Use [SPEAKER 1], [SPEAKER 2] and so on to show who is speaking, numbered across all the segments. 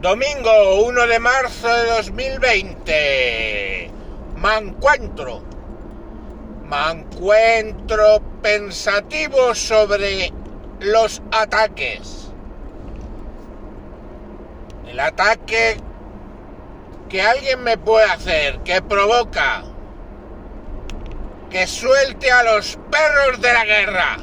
[SPEAKER 1] Domingo 1 de marzo de 2020. Me encuentro. Me encuentro pensativo sobre los ataques. El ataque que alguien me puede hacer, que provoca que suelte a los perros de la guerra,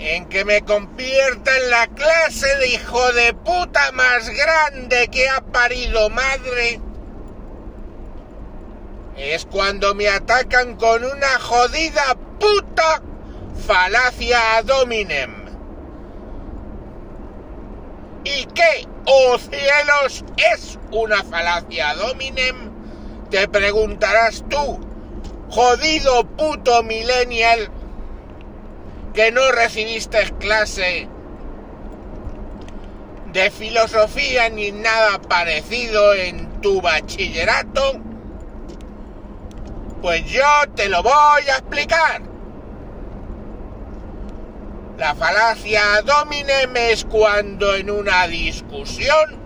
[SPEAKER 1] en que me convierta en la clase de hijo de puta más grande que ha parido madre, es cuando me atacan con una jodida puta falacia ad hominem. ¿Y qué, oh cielos, es una falacia ad hominem? Te preguntarás tú, jodido puto millennial, que no recibiste clase de filosofía ni nada parecido en tu bachillerato, pues yo te lo voy a explicar. La falacia dominem es cuando en una discusión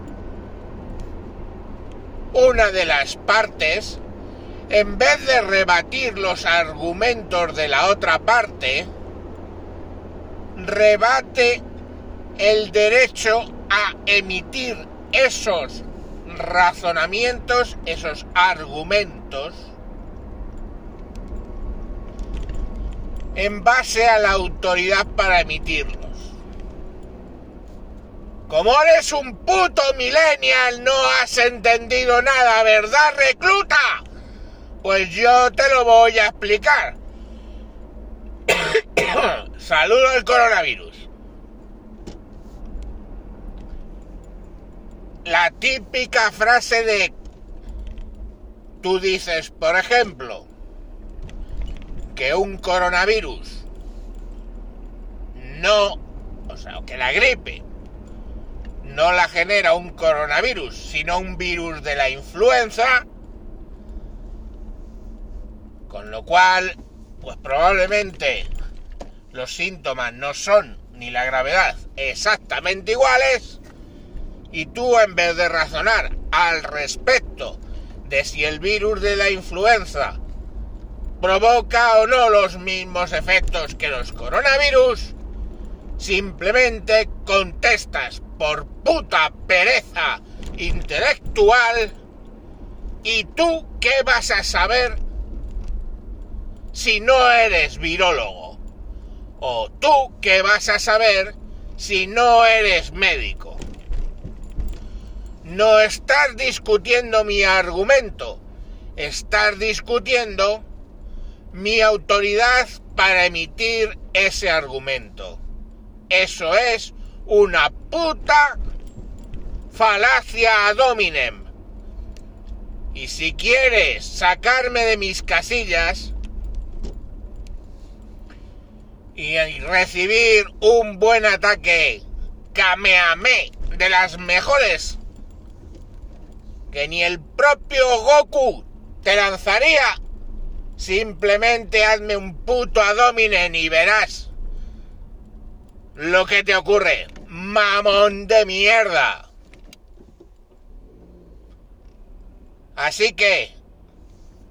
[SPEAKER 1] una de las partes, en vez de rebatir los argumentos de la otra parte, rebate el derecho a emitir esos razonamientos, esos argumentos, en base a la autoridad para emitirlos. Como eres un puto millennial, no has entendido nada, ¿verdad, recluta? Pues yo te lo voy a explicar. Saludo al coronavirus. La típica frase de... Tú dices, por ejemplo, que un coronavirus no, o sea, que la gripe no la genera un coronavirus, sino un virus de la influenza, con lo cual, pues probablemente los síntomas no son ni la gravedad exactamente iguales, y tú en vez de razonar al respecto de si el virus de la influenza provoca o no los mismos efectos que los coronavirus, simplemente contestas por puta pereza intelectual. Y tú qué vas a saber si no eres virólogo o tú qué vas a saber si no eres médico. No estás discutiendo mi argumento, estás discutiendo mi autoridad para emitir ese argumento. Eso es una puta falacia ad hominem. Y si quieres sacarme de mis casillas y recibir un buen ataque Kamehameha de las mejores que ni el propio Goku te lanzaría, simplemente hazme un puto adominen y verás lo que te ocurre, mamón de mierda. Así que,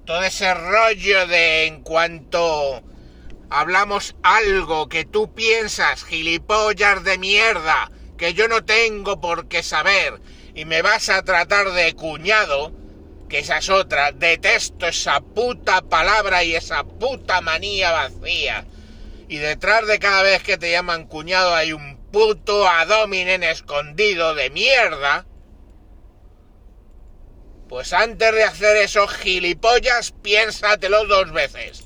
[SPEAKER 1] todo ese rollo de en cuanto hablamos algo que tú piensas, gilipollas de mierda, que yo no tengo por qué saber, y me vas a tratar de cuñado, que esa es otra, detesto esa puta palabra y esa puta manía vacía. Y detrás de cada vez que te llaman cuñado hay un puto adominen escondido de mierda, pues antes de hacer esos gilipollas, piénsatelo dos veces.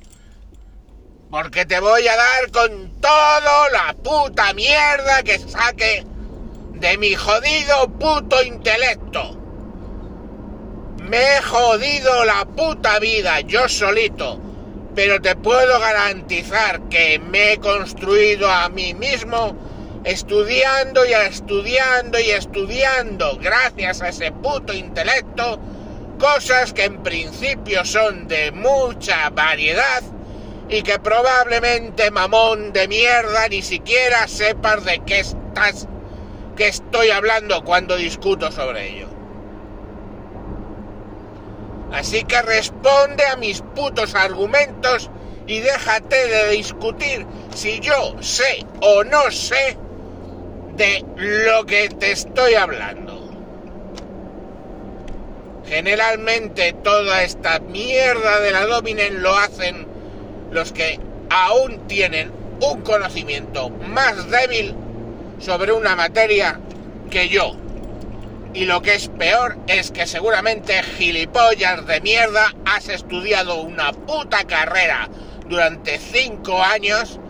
[SPEAKER 1] Porque te voy a dar con todo la puta mierda que saque de mi jodido puto intelecto. Me he jodido la puta vida yo solito pero te puedo garantizar que me he construido a mí mismo estudiando y estudiando y estudiando, gracias a ese puto intelecto, cosas que en principio son de mucha variedad y que probablemente mamón de mierda ni siquiera sepas de qué estás que estoy hablando cuando discuto sobre ello. Así que responde a mis putos argumentos y déjate de discutir si yo sé o no sé de lo que te estoy hablando. Generalmente toda esta mierda de la Dominen lo hacen los que aún tienen un conocimiento más débil sobre una materia que yo. Y lo que es peor es que seguramente gilipollas de mierda has estudiado una puta carrera durante cinco años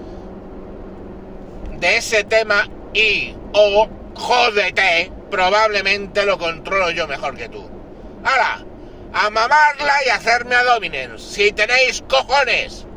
[SPEAKER 1] de ese tema y o jódete, probablemente lo controlo yo mejor que tú. ¡Hala! A mamarla y hacerme a Si tenéis cojones.